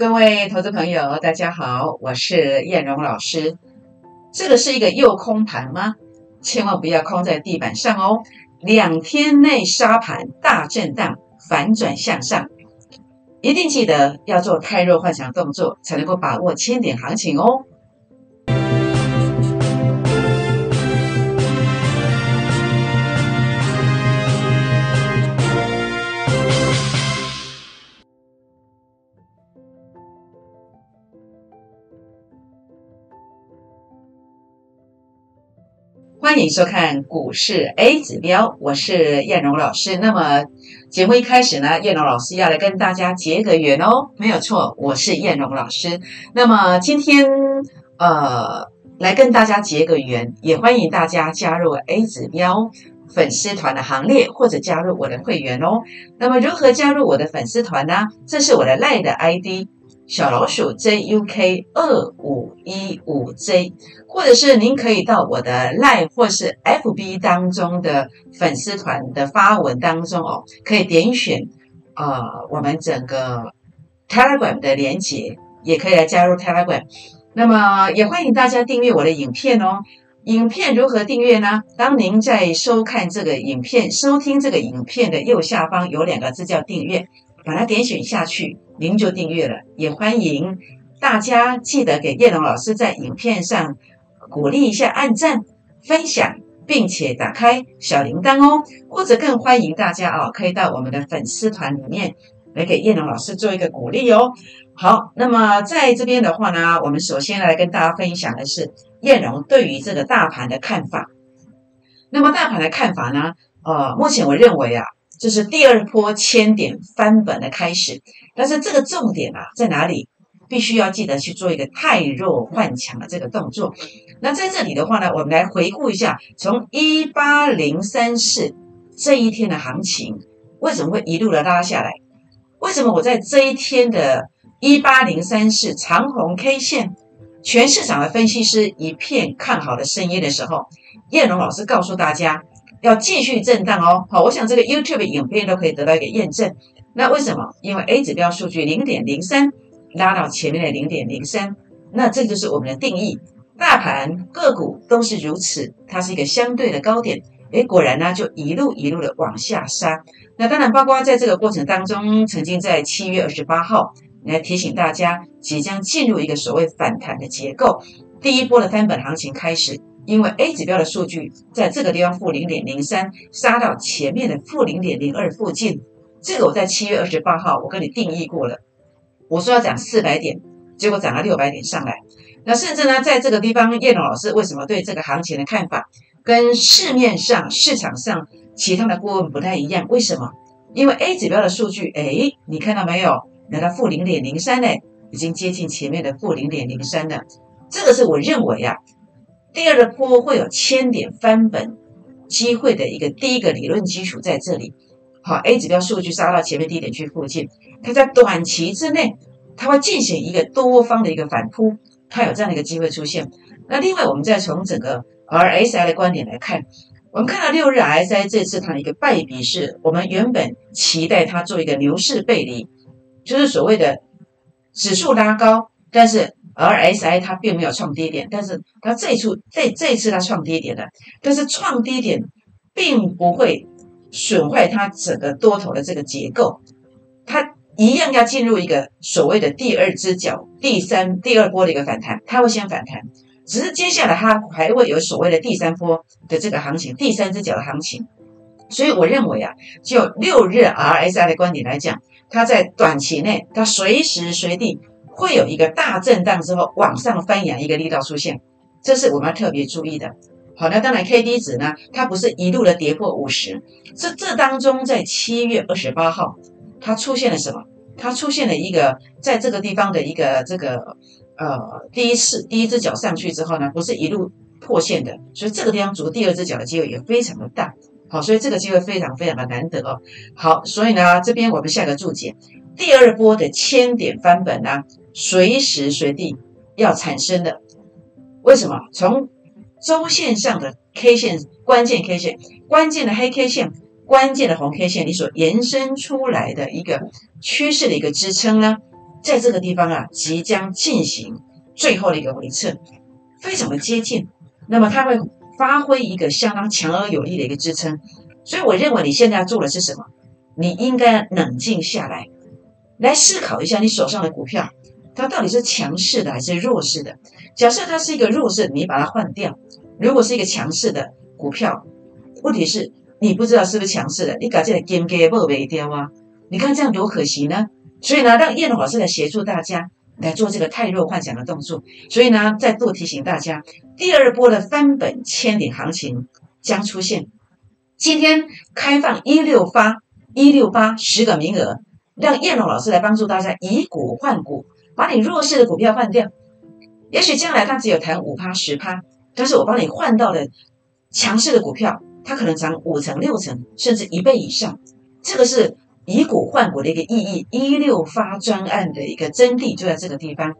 各位投资朋友，大家好，我是燕荣老师。这个是一个诱空盘吗？千万不要空在地板上哦！两天内杀盘大震荡，反转向上，一定记得要做太弱幻想动作，才能够把握千点行情哦。欢迎收看股市 A 指标，我是燕荣老师。那么节目一开始呢，燕荣老师要来跟大家结个缘哦，没有错，我是燕荣老师。那么今天呃来跟大家结个缘，也欢迎大家加入 A 指标粉丝团的行列，或者加入我的会员哦。那么如何加入我的粉丝团呢？这是我的赖的 ID。小老鼠 JUK 二五一五 J，或者是您可以到我的 Line 或是 FB 当中的粉丝团的发文当中哦，可以点选呃我们整个 Telegram 的连接，也可以来加入 Telegram。那么也欢迎大家订阅我的影片哦。影片如何订阅呢？当您在收看这个影片、收听这个影片的右下方有两个字叫订阅。把它点选下去，您就订阅了。也欢迎大家记得给叶龙老师在影片上鼓励一下，按赞、分享，并且打开小铃铛哦。或者更欢迎大家哦，可以到我们的粉丝团里面来给叶龙老师做一个鼓励哦。好，那么在这边的话呢，我们首先来跟大家分享的是叶龙对于这个大盘的看法。那么大盘的看法呢？呃，目前我认为啊。这是第二波千点翻本的开始，但是这个重点啊在哪里？必须要记得去做一个太弱换强的这个动作。那在这里的话呢，我们来回顾一下，从一八零三四这一天的行情，为什么会一路的拉下来？为什么我在这一天的一八零三四长红 K 线，全市场的分析师一片看好的声音的时候，叶龙老师告诉大家。要继续震荡哦，好，我想这个 YouTube 影片都可以得到一个验证。那为什么？因为 A 指标数据零点零三拉到前面的零点零三，那这就是我们的定义。大盘个股都是如此，它是一个相对的高点。诶，果然呢，就一路一路的往下杀。那当然，包括在这个过程当中，曾经在七月二十八号来提醒大家，即将进入一个所谓反弹的结构，第一波的翻本行情开始。因为 A 指标的数据在这个地方负零点零三，杀到前面的负零点零二附近，这个我在七月二十八号我跟你定义过了，我说要涨四百点，结果涨了六百点上来。那甚至呢，在这个地方，叶龙老师为什么对这个行情的看法跟市面上市场上其他的顾问不太一样？为什么？因为 A 指标的数据，哎，你看到没有？来到负零点零三呢，已经接近前面的负零点零三了。这个是我认为啊。第二个波会有千点翻本机会的一个第一个理论基础在这里。好，A 指标数据杀到前面低点区附近，它在短期之内，它会进行一个多方的一个反扑，它有这样的一个机会出现。那另外，我们再从整个 RSI 的观点来看，我们看到六日 RSI 这次它的一个败笔是，我们原本期待它做一个牛市背离，就是所谓的指数拉高，但是。RSI 它并没有创低点，但是它这一处这这一次它创低点了，但是创低点并不会损坏它整个多头的这个结构，它一样要进入一个所谓的第二只脚、第三第二波的一个反弹，它会先反弹，只是接下来它还会有所谓的第三波的这个行情，第三只脚的行情。所以我认为啊，就六日 RSI 的观点来讲，它在短期内它随时随地。会有一个大震荡之后往上翻扬一个力道出现，这是我们要特别注意的。好，那当然 K D 值呢，它不是一路的跌破五十，这这当中在七月二十八号，它出现了什么？它出现了一个在这个地方的一个这个呃第一次第一只脚上去之后呢，不是一路破线的，所以这个地方足第二只脚的机会也非常的大。好，所以这个机会非常非常的难得哦。好，所以呢这边我们下个注解，第二波的千点翻本呢？随时随地要产生的，为什么？从周线上的 K 线、关键 K 线、关键的黑 K 线、关键的红 K 线，你所延伸出来的一个趋势的一个支撑呢？在这个地方啊，即将进行最后的一个回撤，非常的接近。那么它会发挥一个相当强而有力的一个支撑。所以我认为你现在要做的是什么？你应该冷静下来，来思考一下你手上的股票，它到底是强势的还是弱势的？假设它是一个弱势，你把它换掉；如果是一个强势的股票，问题是你不知道是不是强势的，你搞这个金给不没掉啊？你看这样多可惜呢！所以呢，让叶老师来协助大家来做这个太弱幻想的动作。所以呢，再度提醒大家，第二波的翻本千点行情将出现。今天开放一六八一六八十个名额，让燕龙老师来帮助大家以股换股，把你弱势的股票换掉。也许将来它只有谈五趴十趴，但是我帮你换到了强势的股票，它可能涨五成六成，甚至一倍以上。这个是。以股换股的一个意义，一六发专案的一个真谛就在这个地方。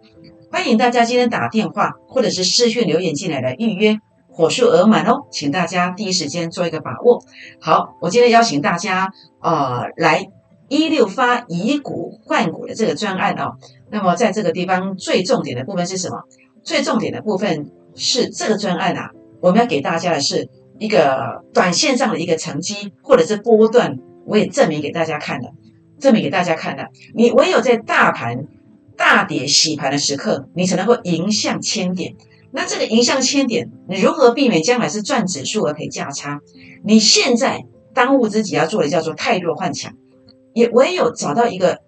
欢迎大家今天打电话或者是私讯留言进来来预约，火速额满哦，请大家第一时间做一个把握。好，我今天邀请大家呃来一六发以股换股的这个专案哦。那么在这个地方最重点的部分是什么？最重点的部分是这个专案啊，我们要给大家的是一个短线上的一个成绩，或者是波段。我也证明给大家看了，证明给大家看了。你唯有在大盘大跌洗盘的时刻，你才能够迎向千点。那这个迎向千点，你如何避免将来是赚指数而赔价差？你现在当务之急要做的叫做太弱换强，也唯有找到一个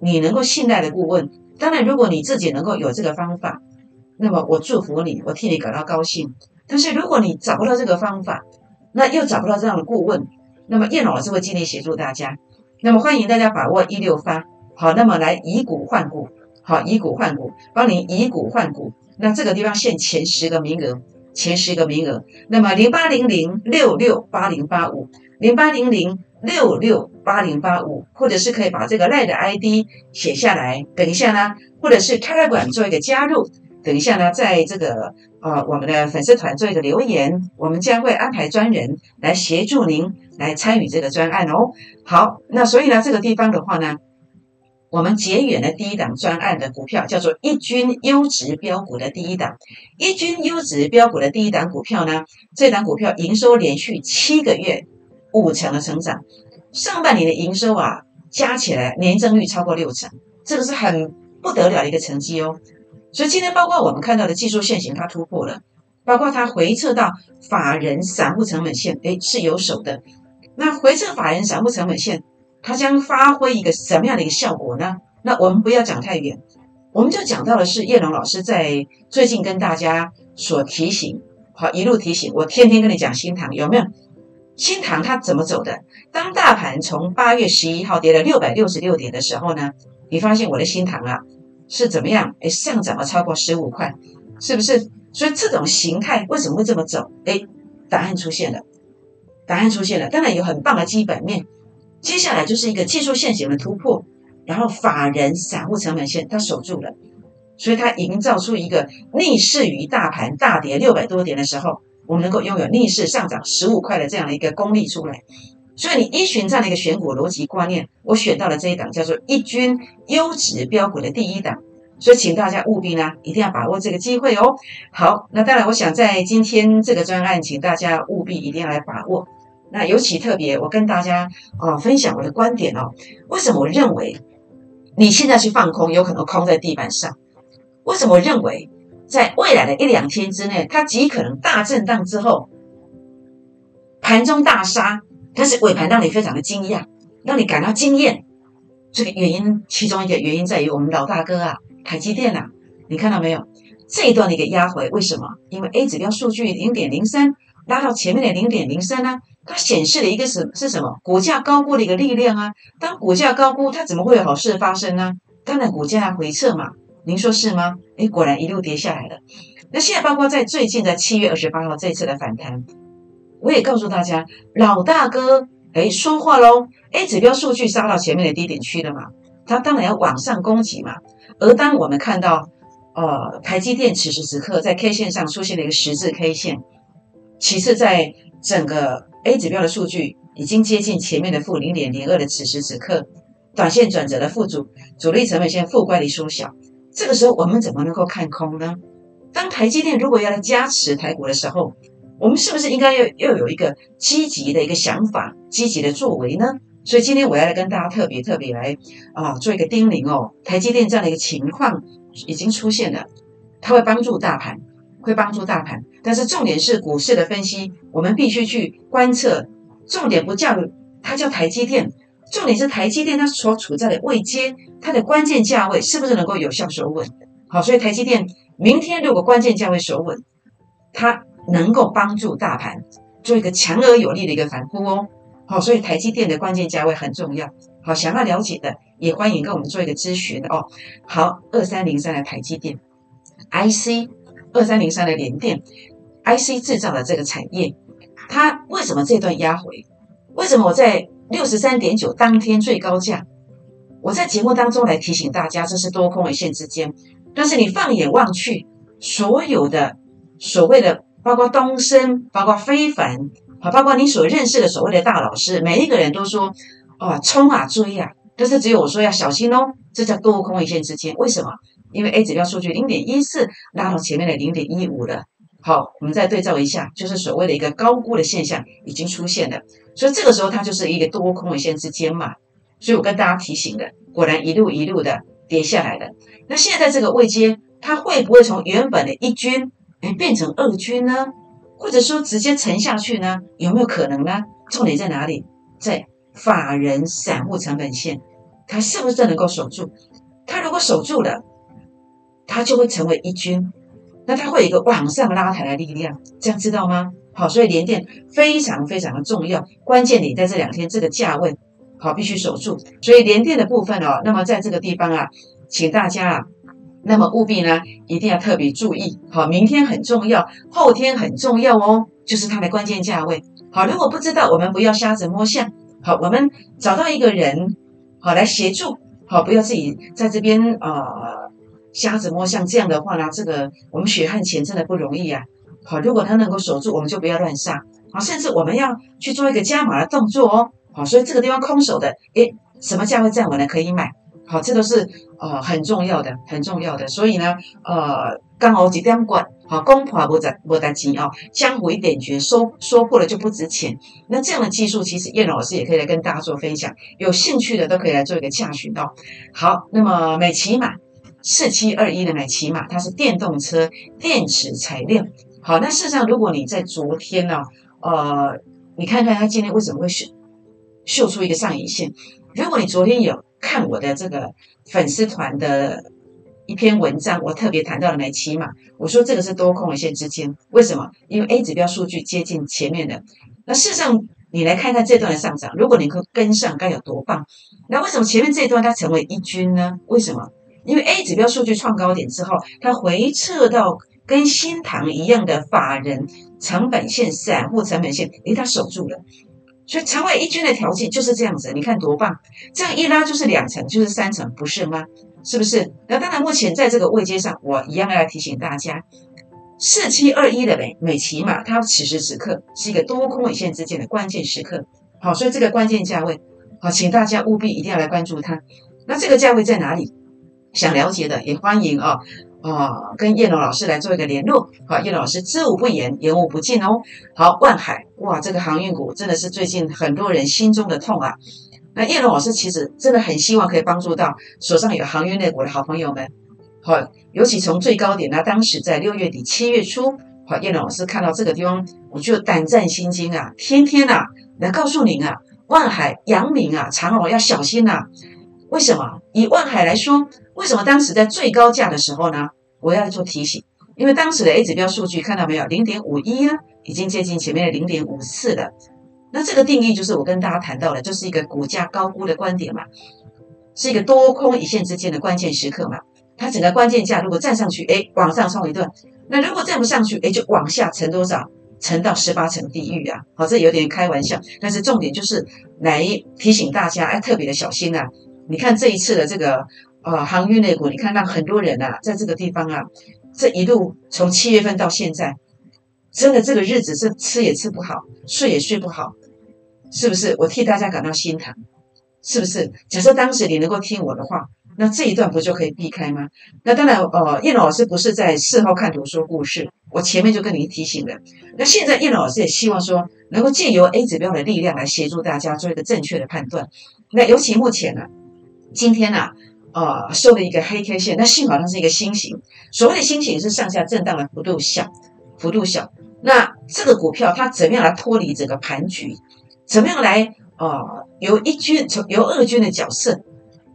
你能够信赖的顾问。当然，如果你自己能够有这个方法，那么我祝福你，我替你感到高兴。但是如果你找不到这个方法，那又找不到这样的顾问。那么叶老师会尽力协助大家，那么欢迎大家把握一六八，好，那么来以股换股，好，以股换股，帮您以股换股。那这个地方限前十个名额，前十个名额。那么零八零零六六八零八五，零八零零六六八零八五，或者是可以把这个赖的 ID 写下来，等一下呢，或者是开馆做一个加入。等一下呢，在这个呃我们的粉丝团做一个留言，我们将会安排专人来协助您来参与这个专案哦。好，那所以呢，这个地方的话呢，我们结缘的第一档专案的股票叫做一军优质标股的第一档，一军优质标股的第一档股票呢，这档股票营收连续七个月五成的成长，上半年的营收啊加起来年增率超过六成，这个是很不得了的一个成绩哦。所以今天包括我们看到的技术线型，它突破了，包括它回撤到法人散户成本线，哎，是有手的。那回撤法人散户成本线，它将发挥一个什么样的一个效果呢？那我们不要讲太远，我们就讲到的是叶龙老师在最近跟大家所提醒，好一路提醒，我天天跟你讲新塘有没有？新塘它怎么走的？当大盘从八月十一号跌了六百六十六点的时候呢，你发现我的新塘啊。是怎么样？哎，上涨了超过十五块，是不是？所以这种形态为什么会这么走？哎，答案出现了，答案出现了。当然有很棒的基本面，接下来就是一个技术线型的突破，然后法人散户成本线它守住了，所以它营造出一个逆势于大盘大跌六百多点的时候，我们能够拥有逆势上涨十五块的这样的一个功力出来。所以你依循这样的一个选股逻辑观念，我选到了这一档叫做一军优质标股的第一档，所以请大家务必呢一定要把握这个机会哦。好，那当然我想在今天这个专案，请大家务必一定要来把握。那尤其特别，我跟大家啊分享我的观点哦。为什么我认为你现在去放空，有可能空在地板上？为什么我认为在未来的一两天之内，它极可能大震荡之后，盘中大杀？但是尾盘让你非常的惊讶，让你感到惊艳。这个原因，其中一个原因在于我们老大哥啊，台积电啊，你看到没有？这一段的一个压回，为什么？因为 A 指标数据零点零三拉到前面的零点零三呢？它显示了一个什是什么？股价高估的一个力量啊。当股价高估，它怎么会有好事发生呢？当然股价回撤嘛。您说是吗？哎，果然一路跌下来了。那现在包括在最近的七月二十八号这一次的反弹。我也告诉大家，老大哥，哎，说话喽！A 指标数据杀到前面的低点区了嘛，它当然要往上攻击嘛。而当我们看到，呃，台积电此时此刻在 K 线上出现了一个十字 K 线，其次在整个 A 指标的数据已经接近前面的负零点零二的此时此刻，短线转折的负主主力成本线负乖离缩小，这个时候我们怎么能够看空呢？当台积电如果要来加持台股的时候，我们是不是应该要要有一个积极的一个想法、积极的作为呢？所以今天我要来跟大家特别特别来啊做一个叮咛哦，台积电这样的一个情况已经出现了，它会帮助大盘，会帮助大盘，但是重点是股市的分析，我们必须去观测，重点不叫它叫台积电。重点是台积电它所处在的位阶，它的关键价位是不是能够有效守稳？好，所以台积电明天如果关键价位守稳，它能够帮助大盘做一个强而有力的一个反扑哦。好，所以台积电的关键价位很重要。好，想要了解的也欢迎跟我们做一个咨询哦。好，二三零三的台积电，IC 二三零三的联电，IC 制造的这个产业，它为什么这段压回？为什么我在？六十三点九当天最高价，我在节目当中来提醒大家，这是多空一线之间。但是你放眼望去，所有的所谓的，包括东升，包括非凡，啊，包括你所认识的所谓的大老师，每一个人都说，哦，冲啊追啊，但是只有我说要小心哦，这叫多空一线之间。为什么？因为 A 指标数据零点一四拉到前面的零点一五了。好，我们再对照一下，就是所谓的一个高估的现象已经出现了，所以这个时候它就是一个多空的线之间嘛。所以我跟大家提醒的，果然一路一路的跌下来了。那现在这个位阶，它会不会从原本的一均哎变成二均呢？或者说直接沉下去呢？有没有可能呢？重点在哪里？在法人散户成本线，它是不是能够守住？它如果守住了，它就会成为一均。那它会有一个往上拉抬的力量，这样知道吗？好，所以连电非常非常的重要，关键点在这两天这个价位，好，必须守住。所以连电的部分哦，那么在这个地方啊，请大家啊，那么务必呢，一定要特别注意。好，明天很重要，后天很重要哦，就是它的关键价位。好，如果不知道，我们不要瞎子摸象。好，我们找到一个人，好来协助。好，不要自己在这边啊。瞎子摸象这样的话呢，这个我们血汗钱真的不容易啊。好，如果他能够守住，我们就不要乱杀。好，甚至我们要去做一个加码的动作哦。好，所以这个地方空手的，诶，什么价位站稳了可以买。好，这都是呃很重要的，很重要的。所以呢，呃，刚好几点管，好，公婆不在不担心啊，江湖一点绝，收说破了就不值钱。那这样的技术，其实叶老师也可以来跟大家做分享。有兴趣的都可以来做一个洽询哦。好，那么美琪马。四七二一的买骑马，它是电动车电池材料。好，那事实上，如果你在昨天呢，呃，你看看它今天为什么会秀秀出一个上影线？如果你昨天有看我的这个粉丝团的一篇文章，我特别谈到了买骑马，我说这个是多空的线之间，为什么？因为 A 指标数据接近前面的。那事实上，你来看看这段的上涨，如果你可跟上，该有多棒？那为什么前面这一段它成为一军呢？为什么？因为 A 指标数据创高点之后，它回撤到跟新塘一样的法人成本线、散户成本线，诶，它守住了，所以成为一军的条件就是这样子。你看多棒，这样一拉就是两层，就是三层，不是吗？是不是？那当然，目前在这个位阶上，我一样要提醒大家，四七二一的美美骑马，它此时此刻是一个多空尾线之间的关键时刻。好，所以这个关键价位，好，请大家务必一定要来关注它。那这个价位在哪里？想了解的也欢迎啊啊，跟叶龙老师来做一个联络。好，叶龙老师知无不言，言无不尽哦。好，万海哇，这个航运股真的是最近很多人心中的痛啊。那叶龙老师其实真的很希望可以帮助到手上有航运类股的好朋友们。好，尤其从最高点呢，当时在六月底七月初，好，叶龙老师看到这个地方，我就胆战心惊啊，天天啊来告诉您啊，万海、阳明啊、长荣要小心呐。为什么？以万海来说。为什么当时在最高价的时候呢？我要做提醒，因为当时的 A 指标数据看到没有，零点五一呢，已经接近前面的零点五四了。那这个定义就是我跟大家谈到的，就是一个股价高估的观点嘛，是一个多空一线之间的关键时刻嘛。它整个关键价如果站上去，哎，往上冲一段；那如果站不上去，哎，就往下沉多少？沉到十八层地狱啊！好，这有点开玩笑，但是重点就是来提醒大家，哎，特别的小心啊！你看这一次的这个。啊，航运类股，你看让很多人啊，在这个地方啊，这一路从七月份到现在，真的这个日子是吃也吃不好，睡也睡不好，是不是？我替大家感到心疼。是不是？假设当时你能够听我的话，那这一段不就可以避开吗？那当然，呃，叶老师不是在事后看图说故事，我前面就跟您提醒了。那现在叶老师也希望说，能够借由 A 指标的力量来协助大家做一个正确的判断。那尤其目前呢，今天呢，呃，收了一个黑 K 线，那幸好它是一个星形。所谓的星形是上下震荡的幅度小，幅度小。那这个股票它怎么样来脱离整个盘局？怎么样来呃由一军从由二军的角色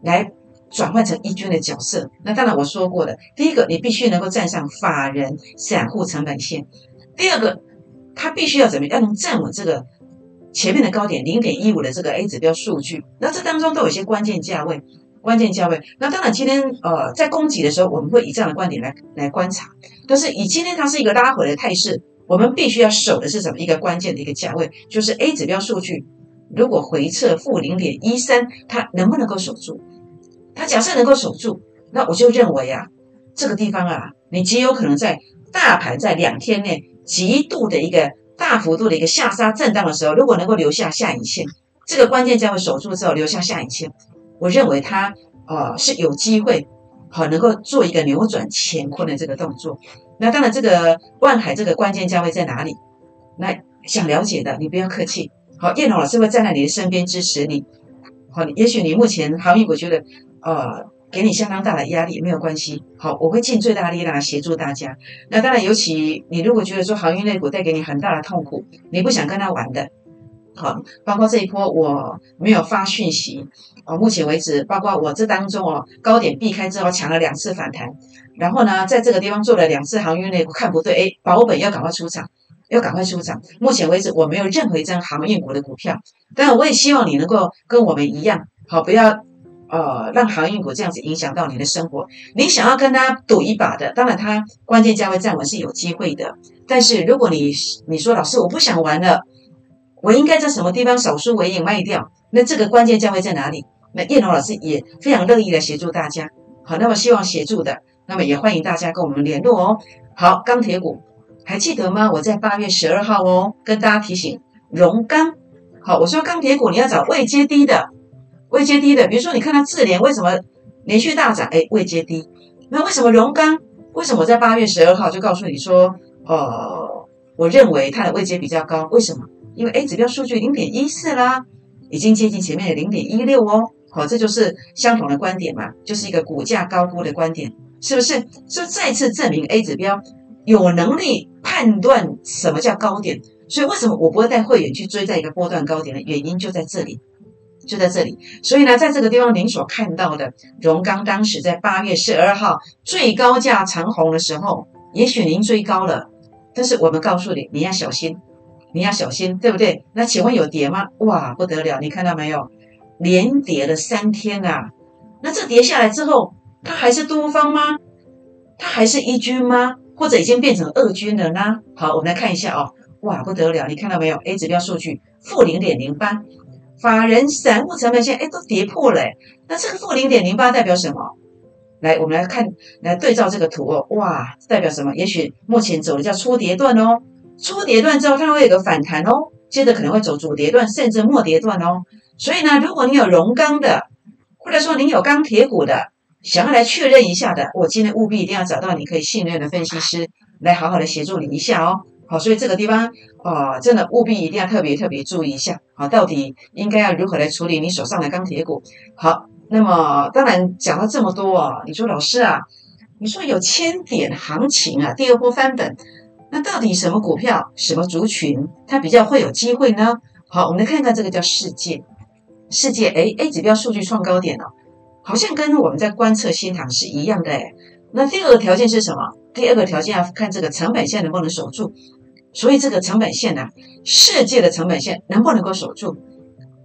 来转换成一军的角色？那当然我说过的，第一个你必须能够站上法人散户成本线，第二个它必须要怎么样要能站稳这个前面的高点零点一五的这个 A 指标数据？那这当中都有一些关键价位。关键价位，那当然今天呃在攻击的时候，我们会以这样的观点来来观察，但是以今天它是一个拉回的态势。我们必须要守的是什么？一个关键的一个价位，就是 A 指标数据如果回撤负零点一三，它能不能够守住？它假设能够守住，那我就认为啊，这个地方啊，你极有可能在大盘在两天内极度的一个大幅度的一个下杀震荡的时候，如果能够留下下影线，这个关键价位守住之后留下下影线，我认为它呃是有机会。好，能够做一个扭转乾坤的这个动作。那当然，这个万海这个关键价位在哪里？那想了解的，你不要客气。好，叶龙老师会站在你的身边支持你。好，也许你目前航运股觉得呃给你相当大的压力，没有关系。好，我会尽最大力量来协助大家。那当然，尤其你如果觉得说航运类股带给你很大的痛苦，你不想跟他玩的。好，包括这一波我没有发讯息。哦，目前为止，包括我这当中哦，高点避开之后抢了两次反弹，然后呢，在这个地方做了两次航运类股，看不对，哎，保本要赶快出场，要赶快出场。目前为止，我没有任何一张航运股的股票，当然我也希望你能够跟我们一样，好，不要呃让航运股这样子影响到你的生活。你想要跟他赌一把的，当然他关键价位站稳是有机会的，但是如果你你说老师我不想玩了，我应该在什么地方少输为赢卖掉？那这个关键价位在哪里？那叶龙老师也非常乐意的协助大家，好，那么希望协助的，那么也欢迎大家跟我们联络哦。好，钢铁股还记得吗？我在八月十二号哦，跟大家提醒熔钢。好，我说钢铁股你要找未接低的，未接低的，比如说你看它智联为什么连续大涨？哎，未接低。那为什么熔钢？为什么我在八月十二号就告诉你说，呃，我认为它的位阶比较高？为什么？因为 A 指标数据零点一四啦，已经接近前面的零点一六哦。好，这就是相同的观点嘛，就是一个股价高估的观点，是不是？所以再次证明 A 指标有能力判断什么叫高点。所以为什么我不会带会员去追在一个波段高点的原因就在这里，就在这里。所以呢，在这个地方您所看到的荣钢，当时在八月十二号最高价长红的时候，也许您追高了，但是我们告诉你，你要小心，你要小心，对不对？那请问有跌吗？哇，不得了，你看到没有？连跌了三天啊！那这跌下来之后，它还是多方吗？它还是一军吗？或者已经变成二军了呢？好，我们来看一下哦。哇，不得了！你看到没有？A 指标数据负零点零八，法人散户成本线哎都跌破了。那这个负零点零八代表什么？来，我们来看，来对照这个图哦。哇，代表什么？也许目前走的叫初跌段哦。初跌段之后，它会有个反弹哦，接着可能会走主跌段，甚至末跌段哦。所以呢，如果你有熔钢的，或者说你有钢铁股的，想要来确认一下的，我今天务必一定要找到你可以信任的分析师，来好好的协助你一下哦。好，所以这个地方啊，真的务必一定要特别特别注意一下啊，到底应该要如何来处理你手上的钢铁股？好，那么当然讲了这么多啊，你说老师啊，你说有千点行情啊，第二波翻本，那到底什么股票、什么族群它比较会有机会呢？好，我们来看看这个叫世界。世界哎 A 指标数据创高点了，好像跟我们在观测新塘是一样的哎。那第二个条件是什么？第二个条件要看这个成本线能不能守住。所以这个成本线呢，世界的成本线能不能够守住？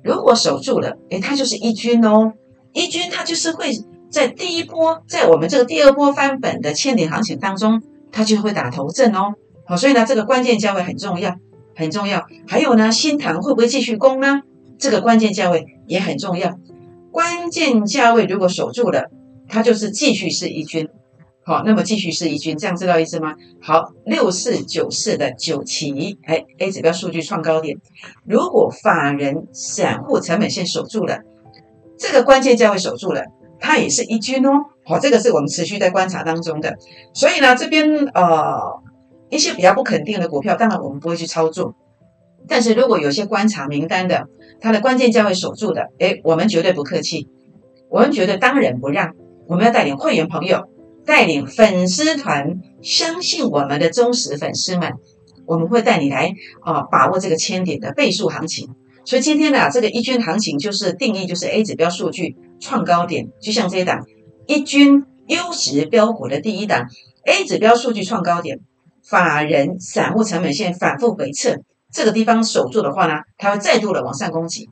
如果守住了，哎，它就是一军哦。一军它就是会在第一波，在我们这个第二波翻本的千点行情当中，它就会打头阵哦。好，所以呢，这个关键价位很重要，很重要。还有呢，新塘会不会继续攻呢？这个关键价位也很重要，关键价位如果守住了，它就是继续是一军，好，那么继续是一军，这样知道意思吗？好，六四九四的九旗，哎，A 指标数据创高点，如果法人散户成本线守住了，这个关键价位守住了，它也是一军哦。好，这个是我们持续在观察当中的。所以呢，这边呃一些比较不肯定的股票，当然我们不会去操作。但是如果有些观察名单的，它的关键价位守住的，哎，我们绝对不客气，我们绝对当仁不让。我们要带领会员朋友，带领粉丝团，相信我们的忠实粉丝们，我们会带你来啊把握这个千点的倍数行情。所以今天呢，这个一军行情就是定义就是 A 指标数据创高点，就像这一档一军优质标股的第一档 A 指标数据创高点，法人散户成本线反复回撤。这个地方守住的话呢，它会再度的往上攻击，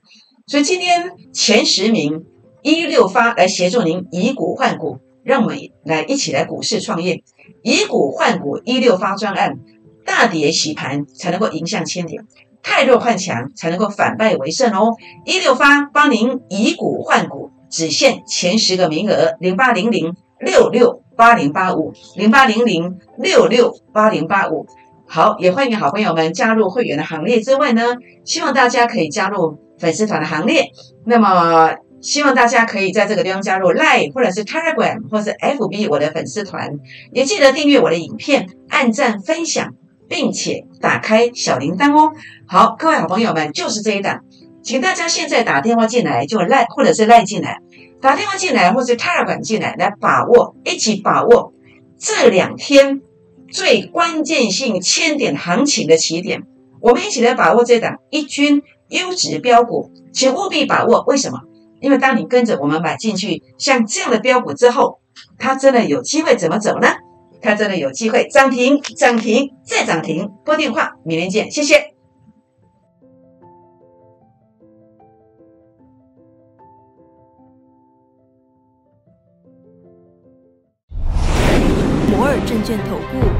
所以今天前十名一六发来协助您以股换股，让我们来一起来股市创业，以股换股一六发专案，大跌洗盘才能够迎向千点，太弱换强才能够反败为胜哦。一六发帮您以股换股，只限前十个名额，零八零零六六八零八五零八零零六六八零八五。好，也欢迎好朋友们加入会员的行列。之外呢，希望大家可以加入粉丝团的行列。那么，希望大家可以在这个地方加入 Line 或者是 Telegram 或是 FB 我的粉丝团。也记得订阅我的影片，按赞分享，并且打开小铃铛哦。好，各位好朋友们，就是这一档，请大家现在打电话进来，就 Line 或者是 Line 进来，打电话进来或是 Telegram 进来，来把握，一起把握这两天。最关键性千点行情的起点，我们一起来把握这档一军优质标股，请务必把握。为什么？因为当你跟着我们买进去像这样的标股之后，它真的有机会怎么走呢？它真的有机会涨停、涨停再涨停。拨电话，明天见，谢谢。摩尔证券投顾。